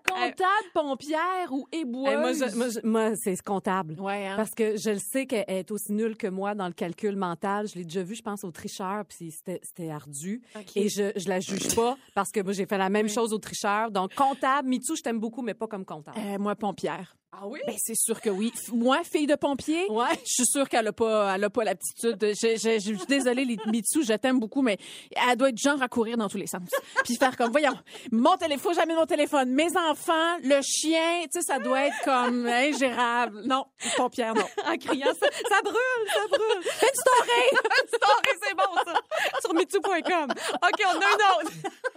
Comptable, pompière ou éboueuse. Eh, moi, je- moi, je- moi, c'est comptable. Ouais, hein? Parce que je le sais qu'elle est aussi nulle que moi dans le calcul mental. Je l'ai déjà vu, je pense, au tricheur, puis c'était ardu. Et je, je la juge pas parce que moi, j'ai fait la même chose au tricheur. Donc, comptable, Mitsu, je t'aime beaucoup, mais pas comme comptable. Euh, moi, pompière. Ah oui? Ben, c'est sûr que oui. Moi, fille de pompier, Ouais. je suis sûre qu'elle a pas, elle a pas l'aptitude. de- Je, je- je suis désolée, les Mitsu, je t'aime beaucoup, mais elle doit être genre à courir dans tous les sens. Puis faire comme, voyons, mon téléphone, faut jamais mon téléphone. Mes enfants, le chien, tu sais, ça doit être comme ingérable. Non, pompière, non. En criant, ça, ça brûle, ça brûle. Fais une story! Story, c'est bon, ça. Sur mitou.com. OK, on a un autre.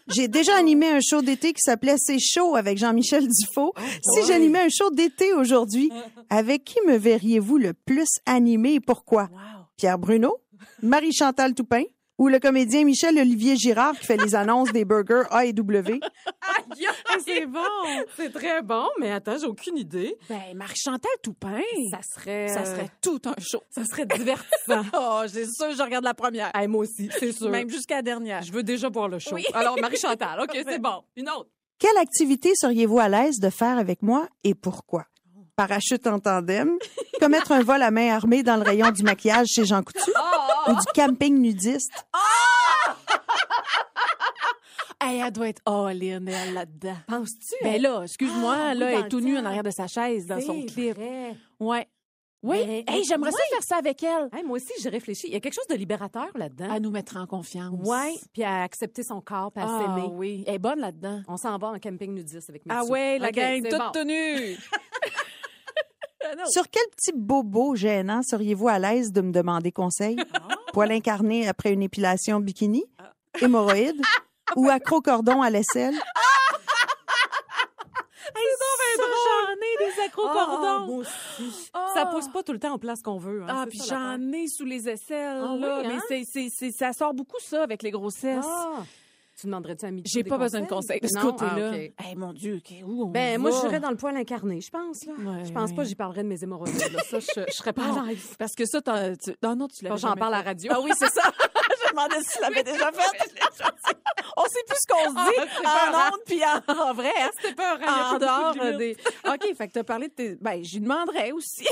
J'ai déjà animé un show d'été qui s'appelait C'est chaud avec Jean-Michel Dufault. si j'animais un show d'été aujourd'hui, avec qui me verriez-vous le plus animé et pourquoi? Pierre Bruno, Marie-Chantal Toupin ou le comédien Michel-Olivier Girard qui fait les annonces des burgers A et W? C'est bon. C'est très bon, mais attends, j'ai aucune idée. Ben, Marie-Chantal Toupin. Ça serait... Ça serait tout un show. Ça serait divertissant. Oh, c'est sûr, je regarde la première. Hey, moi aussi, c'est sûr. Même jusqu'à la dernière. Je veux déjà voir le show. Oui. Alors, Marie-Chantal, OK, c'est bon. Une autre. Quelle activité seriez-vous à l'aise de faire avec moi et pourquoi? Parachute en tandem, commettre un vol à main armée dans le rayon du maquillage chez Jean Coutu ou du camping nudiste? Hey, elle doit être all-in, elle, là-dedans. Penses-tu? Ben là, excuse-moi, Ah, là, oui, elle est tout nue en arrière de sa chaise dans son clip. vrai. Ouais. Oui. Ben, hey, j'aimerais ça ouais. faire ça avec elle. Hey, moi aussi, j'ai réfléchi. Il y a quelque chose de libérateur là-dedans. À nous mettre en confiance. Ouais, puis à accepter son corps, puis à Ah s'aimer. oui. Elle est bonne là-dedans. On s'en va en camping nudiste avec Ah Mitsu. ouais, la OK, gang toute bon. tenue. Sur quel petit bobo gênant seriez-vous à l'aise de me demander conseil? Poil incarné après une épilation bikini? Hémorroïdes? ou accro-cordon à l'aisselle? Ça, j'en ai des Ah, accro-cordons. moi aussi. Ah. Ça pousse pas tout le temps en place qu'on veut. hein, Ah, puis j'en ai sous les aisselles, Ah oui, là. hein? Mais c'est, c'est, c'est- ça sort beaucoup, ça, avec les grossesses. Ah. Tu demanderais-tu à J'ai pas besoin de conseils? de ce Non? côté-là. Ah, mon Dieu, OK, où on Ben, moi, je serais dans le poil incarné, je pense. Là. Ouais, je pense ouais. pas que j'y parlerais de mes hémorroïdes. là. Ça, je, je serais pas Ah, à l'aise. Parce que ça, t'as- tu... non, non, tu l'avais Quand j'en parle à la radio. Ah oui, c'est ça. je me demandais si tu l'avais déjà fait. On sait plus ce qu'on se dit Ah, pas en ondes puis en, en vrai. hein. C'était pas En dehors euh, des... OK, fait que t'as parlé de tes... Ben, j'y demanderais aussi.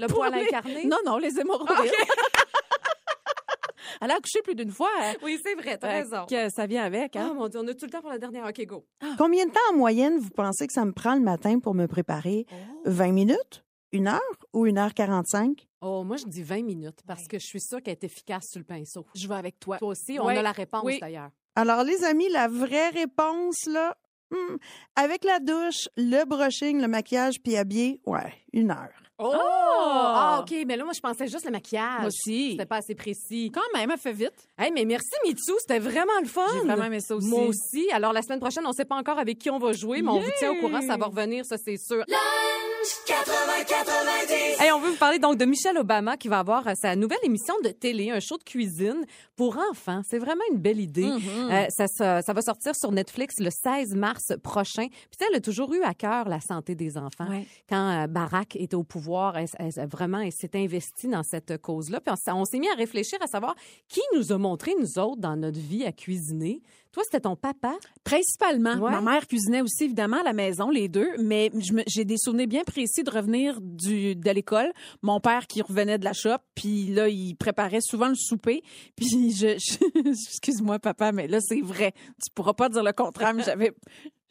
Le poil les- incarné? Non, non, les hémorroïdes. Elle a accouché plus d'une fois. hein. Oui, c'est vrai, t'as raison. que ça vient avec, Ah, hein? mon Dieu, on a tout le temps pour la dernière. OK, go. Combien de temps en moyenne vous pensez que ça me prend le matin pour me préparer? 20 minutes? Une heure ou une heure 45? Oh, moi, je dis 20 minutes parce que je suis sûre qu'elle est efficace sur le pinceau. Je vais avec toi. Toi aussi, on Ouais. a la réponse Oui. d'ailleurs. Alors, les amis, la vraie réponse, là, hmm, avec la douche, le brushing, le maquillage, puis habillé, ouais, une heure. Oh! Ah, OK, mais là, moi, je pensais juste le maquillage. Moi aussi. C'était pas assez précis. Quand même, elle fait vite. Hey, mais merci, Mitsu, c'était vraiment le fun. J'ai vraiment aimé ça aussi. Moi aussi. Alors, la semaine prochaine, on ne sait pas encore avec qui on va jouer, mais on vous tient au courant, ça va revenir, ça, c'est sûr. Hey, on veut vous parler donc de Michelle Obama qui va avoir euh, sa nouvelle émission de télé, un show de cuisine pour enfants. C'est vraiment une belle idée. Euh, ça, ça, ça va sortir sur Netflix le 16 mars prochain. Puis elle a toujours eu à cœur la santé des enfants. Ouais. Quand euh, Barack était au pouvoir, elle, elle- elle- vraiment, elle s'est investie dans cette cause-là. Puis on s'est mis à réfléchir à savoir qui nous a montré, nous autres, dans notre vie à cuisiner. Toi, c'était ton papa? Principalement. Ouais. Ma mère cuisinait aussi, évidemment, à la maison, les deux, mais j'ai des souvenirs bien précis de revenir du, de l'école. Mon père qui revenait de la shop, puis là, il préparait souvent le souper. Puis je... je- Excuse-moi, papa, mais là, c'est vrai. Tu pourras pas dire le contraire, mais j'avais...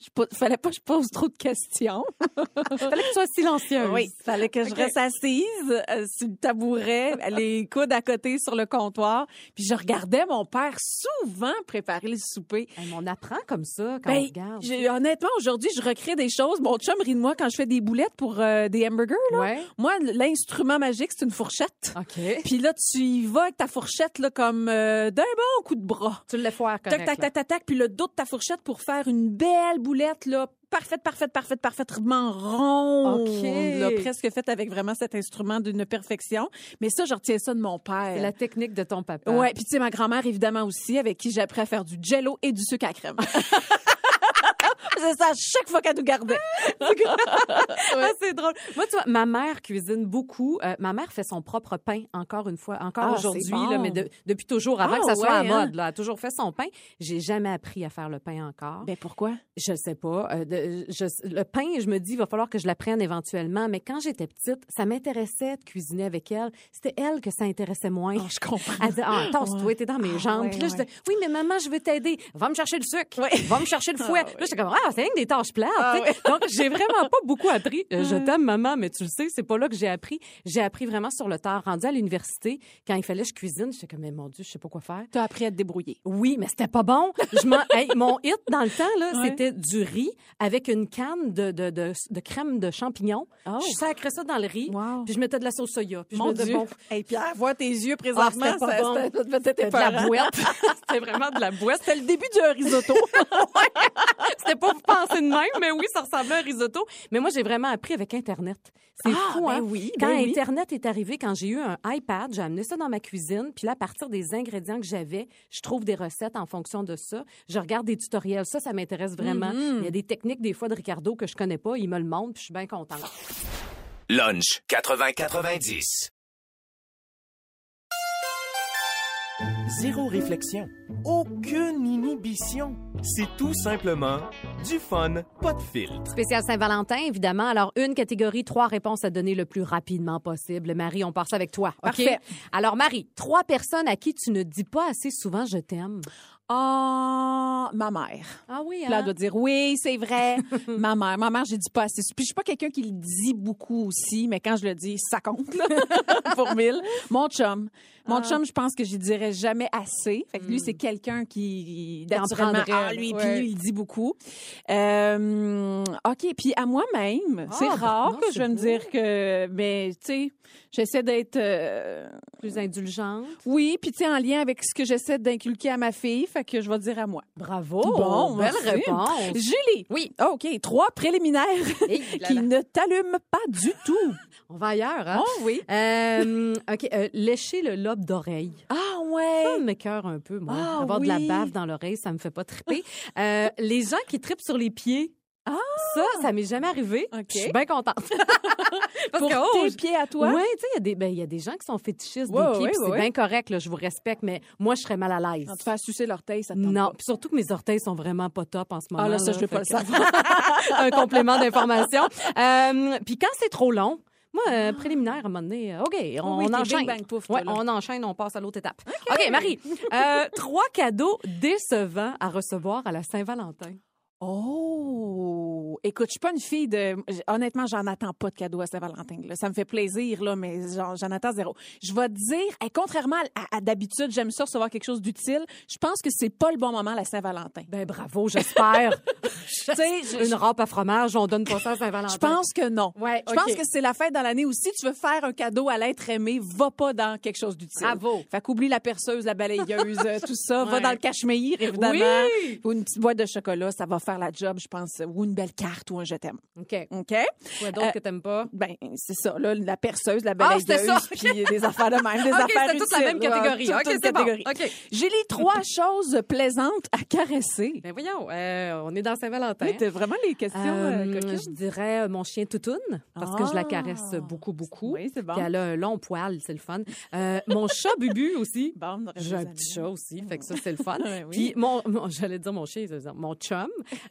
Je, fallait pas que je pose trop de questions. Fallait que tu sois silencieuse. Oui, fallait que je reste assise euh, sur le tabouret, les coudes à côté sur le comptoir. Puis je regardais mon père souvent préparer le souper. Hey, on apprend comme ça quand on Ben, regarde. j'ai- honnêtement, aujourd'hui, je recrée des choses. Mon chum rit de moi quand je fais des boulettes pour euh, des hamburgers. Là. Ouais. Moi, l'instrument magique, c'est une fourchette. OK. Puis là, tu y vas avec ta fourchette là, comme euh, d'un bon coup de bras. Tu le faire correct. Tac, tac, tac, tac, tac. Puis le dos de ta fourchette pour faire une belle boulette, là, parfaite, parfaite, parfaite, parfaitement ronde. OK. Là, presque faite avec vraiment cet instrument d'une perfection. Mais ça, je retiens ça de mon père. C'est la technique de ton papa. Ouais, puis tu sais, ma grand-mère, évidemment, aussi, avec qui j'ai appris à faire du jello et du sucre à crème. C'est ça, à chaque fois qu'elle nous gardait. Ah, c'est drôle. Moi, tu vois, ma mère cuisine beaucoup. Euh, ma mère fait son propre pain, encore une fois, encore Ah, aujourd'hui, bon. mais de- depuis toujours, avant Ah, que ça soit à hein? mode. Là, elle a toujours fait son pain. J'ai jamais appris à faire le pain encore. Ben pourquoi? Je sais pas. Euh, de- je- le pain, je me dis, il va falloir que je l'apprenne éventuellement. Mais quand j'étais petite, ça m'intéressait de cuisiner avec elle. C'était elle que ça intéressait moins. Oh, je comprends. Elle disait, ah, tasse-toi, Ouais. t'es dans mes jambes. Puis là, je disais, oui, mais maman, je veux t'aider. Va me chercher le sucre. Va me chercher le fouet. Là, j'étais comme, ah, c'est rien que des tâches plates. Ah. Donc, j'ai vraiment pas beaucoup appris. Euh, je t'aime, maman, mais tu le sais, c'est pas là que j'ai appris. J'ai appris vraiment sur le tard. Rendu à l'université, quand il fallait que je cuisine, j'étais comme, mais mon Dieu, je sais pas quoi faire. T'as appris à te débrouiller. Oui, mais c'était pas bon. Je Hey, mon hit dans le temps, là, Ouais. c'était du riz avec une canne de, de, de, de crème de champignons. Oh. Je sacrais ça dans le riz, Wow. puis je mettais de la sauce soya. Puis je Mon me disais, Dieu. bon, Hey, Pierre, vois tes yeux ah, présentement. c'était bon. c'était- C'était de la boîte. c'était vraiment de la boîte. C'était le début du risotto. C'était pas pour penser de même, mais oui, ça ressemblait à un risotto. Mais moi, j'ai vraiment appris avec Internet. C'est Ah, fou, ben hein? oui, Quand ben oui. Internet est arrivé, quand j'ai eu un iPad, j'ai amené ça dans ma cuisine, puis là, à partir des ingrédients que j'avais, je trouve des recettes en fonction de ça. Je regarde des tutoriels. Ça, ça m'intéresse vraiment. Mm-hmm. Il y a des techniques, des fois, de Ricardo que je connais pas. Il me le montre, puis je suis bien contente. Lunch 80-90. Zéro réflexion, aucune inhibition. C'est tout simplement du fun, pas de filtre. Spécial Saint-Valentin, évidemment. Alors, une catégorie, trois réponses à donner le plus rapidement possible. Marie, on part ça avec toi. OK? Parfait. Alors, Marie, trois personnes à qui tu ne dis pas assez souvent je t'aime. Ah, ma mère. Ah oui, Puis là, elle doit dire oui, c'est vrai. ma mère. Ma mère, je dis pas assez. Puis je suis pas quelqu'un qui le dit beaucoup aussi, mais quand je le dis, ça compte, là, pour mille. Mon chum. Mon Ah. chum, je pense que je dirais jamais assez. Fait que lui, c'est quelqu'un qui, Qui en naturellement, ah, lui, ouais. puis lui, il dit beaucoup. Euh, OK. Puis à moi-même, c'est Ah, rare non, que je vais me dire que, mais, tu sais, j'essaie d'être, euh, Plus indulgente. oui, puis tu sais, en lien avec ce que j'essaie d'inculquer à ma fille, fait que je vais dire à moi. Bravo. Bon, belle merci. réponse. Julie. Oui. OK, trois préliminaires Hey, là, qui ne t'allument pas du tout. On va ailleurs, hein? Oh oui. Euh, OK, lécher le lobe d'oreille. Ah Ça ouais. me cœur un peu, moi. Ah, Avoir de la bave dans l'oreille, ça me fait pas triper. Euh, les gens qui tripent sur les pieds. Ah! Ça, ça m'est jamais arrivé. Je suis bien contente. Parce Pour que, oh, tes pieds à toi? Oui, tu sais, il y a des- ben, y a des gens qui sont fétichistes Ouais, des pieds, ouais, c'est bien correct, là, je vous respecte, mais moi, je serais mal à l'aise. Quand tu fais sucer l'orteil, ça te Non, pas. puis surtout que mes orteils sont vraiment pas top en ce moment. Ah là, ça, je veux pas le savoir. un complément d'information. Euh, puis quand c'est trop long, moi, euh, préliminaire, à un moment donné, euh, OK, on, oui, on t'es enchaîne. bing, bang, pouf, toi, ouais, là. on enchaîne, on passe à l'autre étape. OK, Marie, euh, trois cadeaux décevants à recevoir à la Saint-Valentin. Oh! Écoute, je suis pas une fille de. Honnêtement, j'en attends pas de cadeau à Saint-Valentin. là. Ça me fait plaisir, là, mais j'en j'en attends zéro. Je vais te dire, hey, contrairement à, à d'habitude, j'aime ça recevoir quelque chose d'utile. Je pense que c'est pas le bon moment, la Saint-Valentin. Ben bravo, j'espère. Tu sais, je- Une râpe à fromage, on donne pas ça à Saint-Valentin. Je pense que non. Ouais, Je pense que c'est la fête dans l'année où si tu veux faire un cadeau à l'être aimé, va pas dans quelque chose d'utile. Bravo. Fait qu'oublie la perceuse, la balayeuse, euh, tout ça. Va dans le cache-meilleur, évidemment. Oui! Ou une petite boîte de chocolat, ça va faire la job, je pense. Ou une belle carte ou un je t'aime. OK. OK? Quoi d'autre Euh, que t'aimes pas? Ben, c'est ça, là, la perceuse, la Ah, balayeuse, ça. puis des affaires de même, des OK, affaires c'était toute la utiles. même catégorie. Ouais, toute bon. catégorie. OK. J'ai les trois choses plaisantes à caresser. Ben voyons, euh, on est dans Saint-Valentin. Oui, t'as vraiment les questions euh, Euh, je dirais euh, mon chien Toutoune, parce que je la Ah. caresse beaucoup, beaucoup. Oui, c'est bon. Puis elle a un long poil, c'est le fun. Euh, mon chat Bubu aussi. Bon, J'ai un petit chat aussi, fait que ça, c'est le fun. Oui. Puis mon, mon- j'allais dire mon chien, mon chum,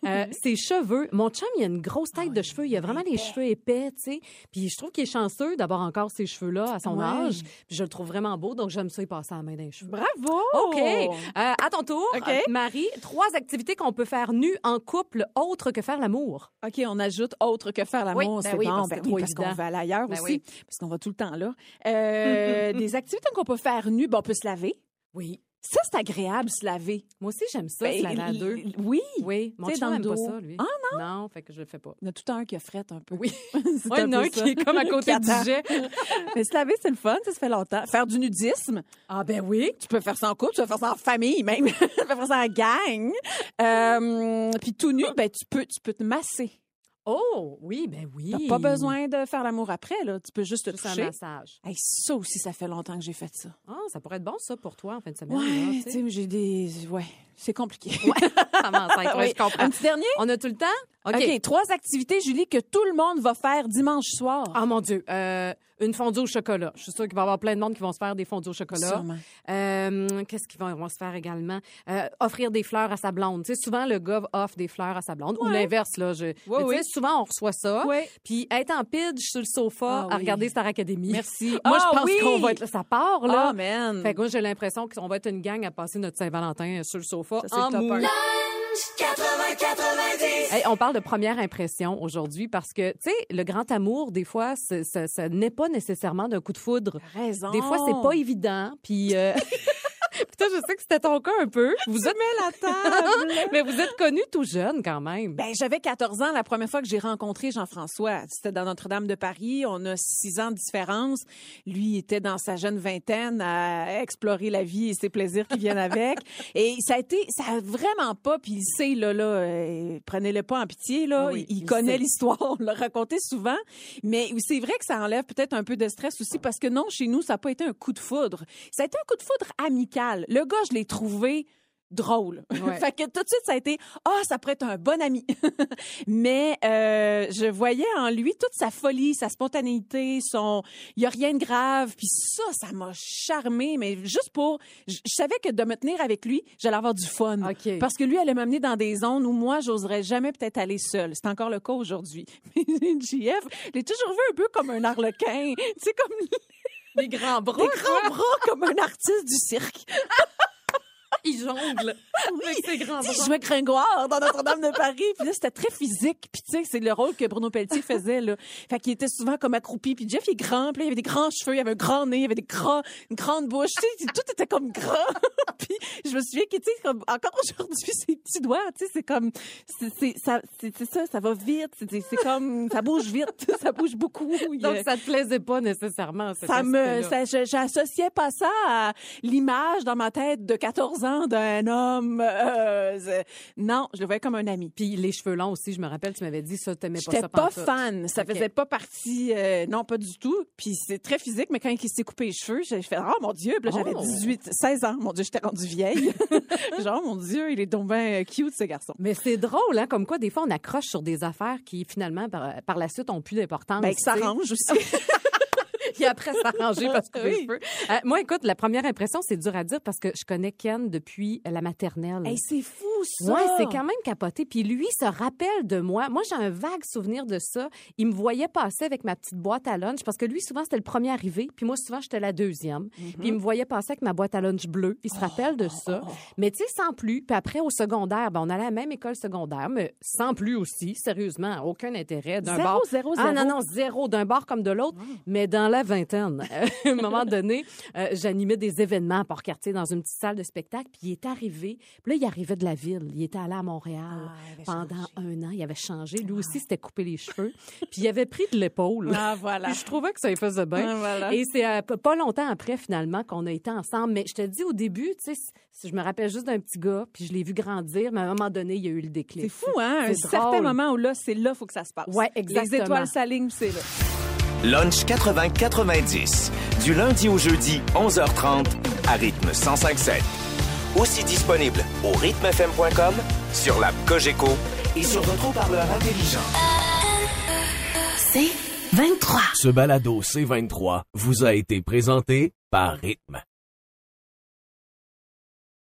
euh, ses cheveux. Mon chum, il a une grosse tête de cheveux. Il a vraiment les cheveux épais, tu sais. Puis je trouve qu'il est chanceux d'avoir encore ses cheveux-là à son Ouais. âge. Puis je le trouve vraiment beau, donc j'aime ça y passer la main dans les cheveux. Bravo! OK. Euh, à ton tour, euh, Marie, trois activités qu'on peut faire nu en couple autres que faire l'amour. OK, on ajoute autre que faire l'amour. Oui, ben c'est oui, bon, parce ben oui, parce qu'on va aller ailleurs Ben aussi, oui. parce qu'on va tout le temps là. Euh, des activités qu'on peut faire nu, bon, on peut se laver. Oui. Ça, c'est agréable, se laver. Moi aussi, j'aime ça, Ben, se laver à deux. Oui. Oui, mon chum n'aime pas ça, lui. Ah, non? fait que je le fais pas. Il y en a tout un qui a frette un peu. Oui. C'est Ouais, un il y en a peu un qui est comme à côté du jet. Mais se laver, c'est le fun, ça se fait longtemps. Faire du nudisme, Ah ben oui. tu peux faire ça en couple, tu peux faire ça en famille même. tu peux faire ça en gang. Euh, puis tout nu, ben, tu peux, tu peux te masser. Oh, oui, ben oui. T'as pas besoin de faire l'amour après, là. Tu peux juste te Juste un toucher. massage. Hey, ça aussi, ça fait longtemps que j'ai fait ça. Ah, ça pourrait être bon, ça, pour toi, en fin de semaine. Ouais, tu sais. j'ai des. Ouais, c'est compliqué. Ça ouais, Oui. je comprends? Un petit dernier? On a tout le temps? OK. OK, trois activités, Julie, que tout le monde va faire dimanche soir. Ah, mon Dieu. Euh, une fondue au chocolat. Je suis sûre qu'il va y avoir plein de monde qui vont se faire des fondues au chocolat. Euh, Qu'est-ce qu'ils vont, se faire également? Euh, offrir des fleurs à sa blonde. Tu sais, souvent, le gars offre des fleurs à sa blonde. Ou l'inverse, là. Je... Oui. souvent, on reçoit ça. Ouais. Puis être en pidge sur le sofa Ah à oui. regarder Star Academy. Merci. Moi, Ah je pense oui! qu'on va être là. Ça part, là. Ah, man. Fait que moi, j'ai l'impression qu'on va être une gang à passer notre Saint-Valentin sur le sofa Ça, en Hey, on parle de première impression aujourd'hui parce que, tu sais, le grand amour, des fois, ça, ça n'est pas nécessairement d'un coup de foudre. Raison. Des fois, c'est pas évident. Puis, euh... Putain, je sais que c'était ton cas un peu. Vous êtes la table. mais vous êtes connu tout jeune quand même. Ben, j'avais 14 ans la première fois que j'ai rencontré Jean-François. C'était dans Notre-Dame de Paris. On a six ans de différence. Lui était dans sa jeune vingtaine à explorer la vie et ses plaisirs qui viennent avec. Et ça a été, ça a vraiment pas, puis il sait, là, là, euh, prenez-le pas en pitié, là. Oui, il, il connaît l'histoire. On l'a raconté souvent. Mais c'est vrai que ça enlève peut-être un peu de stress aussi parce que non, chez nous, ça n'a pas été un coup de foudre. Ça a été un coup de foudre amical. Le gars, je l'ai trouvé drôle. Ouais. fait que tout de suite, ça a été ah, ça pourrait être un bon ami. Mais euh, je voyais en lui toute sa folie, sa spontanéité, son il y a rien de grave. Puis ça, ça m'a charmé. Mais juste pour, je je savais que de me tenir avec lui, j'allais avoir du fun. Parce que lui, allait m'amener dans des zones où moi, j'oserais jamais peut-être aller seule. C'est encore le cas aujourd'hui. Mais JF, je l'ai toujours vu un peu comme un arlequin. Tu sais, comme Des grands bras. des grands bras, comme un artiste du cirque. Il jongle avec ses grands bras. je jouais Gringoire dans Notre-Dame de Paris. Puis là, c'était très physique. Puis tu sais, c'est le rôle que Bruno Pelletier faisait, là. Fait qu'il était souvent comme accroupi. Puis Jeff, il est grand. Puis là, il avait des grands cheveux, il avait un grand nez, il avait des grands, une grande bouche. Tu sais, tout était comme grand. puis je me souviens que, tu sais, encore aujourd'hui, ses petits doigts, tu sais, c'est comme, c'est, ça, ça, ça va vite. C'est, comme, ça bouge vite. ça bouge beaucoup. Il Donc, ça te plaisait pas nécessairement, ça me, j'associais pas ça à l'image dans ma tête de 14 ans d'un homme. euh, c'est- non, je le voyais comme un ami. Puis les cheveux longs aussi, je me rappelle, tu m'avais dit ça, t'aimais pas J'étais ça pas pantoute. fan. Ça faisait pas partie, euh, non, pas du tout. Puis c'est très physique, mais quand il s'est coupé les cheveux, j'ai fait, oh mon Dieu, Puis là, j'avais Oh. 18, 16 ans. Mon Dieu, j'étais rendue vieille. Genre, mon Dieu, il est donc bien cute, ce garçon. Mais c'est drôle, hein, comme quoi, des fois, on accroche sur des affaires qui, finalement, par, par la suite, ont plus d'importance. Ben, que ça tu sais. range aussi. Puis après, s'arranger parce que Oui. les cheveux. Euh, moi, écoute, la première impression, c'est dur à dire parce que je connais Ken depuis la maternelle. Hey, c'est fou, ça. Ouais, c'est quand même capoté. Puis lui se rappelle de moi. Moi, j'ai un vague souvenir de ça. Il me voyait passer avec ma petite boîte à lunch parce que lui, souvent, c'était le premier arrivé. Puis moi, souvent, j'étais la deuxième. Puis il me voyait passer avec ma boîte à lunch bleue. Il se rappelle de ça. Mais tu sais, sans plus. Puis après, au secondaire, ben, on allait à la même école secondaire, mais sans plus aussi. Sérieusement, aucun intérêt d'un Zéro, bar. zéro, Ah zéro. non, non, zéro. D'un bar comme de l'autre. Mais dans la vingtaine, à un moment donné, euh, j'animais des événements à Port-Cartier dans une petite salle de spectacle. Puis il est arrivé. Puis là, il arrivait de la ville. Il était allé à Montréal Ah, avait pendant changé. un an. Il avait changé. Lui aussi, s'était coupé les cheveux. Puis il avait pris de l'épaule. Ah, voilà. Puis je trouvais que ça lui faisait bien. Ah, voilà. Et c'est euh, pas longtemps après, finalement, qu'on a été ensemble. Mais je te dis, au début, tu sais, je me rappelle juste d'un petit gars, puis je l'ai vu grandir, mais à un moment donné, il y a eu le déclic. C'est fou, hein? Un certain moment où là, c'est là, faut que ça se passe. Ouais, exactement. Les étoiles s'alignent, c'est là. Lunch 80-90. Du lundi au jeudi, 11h30, à rythme 105.7. Aussi disponible au rythmefm.com, sur l'app Cogeco et sur votre haut-parleur intelligent. C'est 23. Ce balado C23 vous a été présenté par Rythme.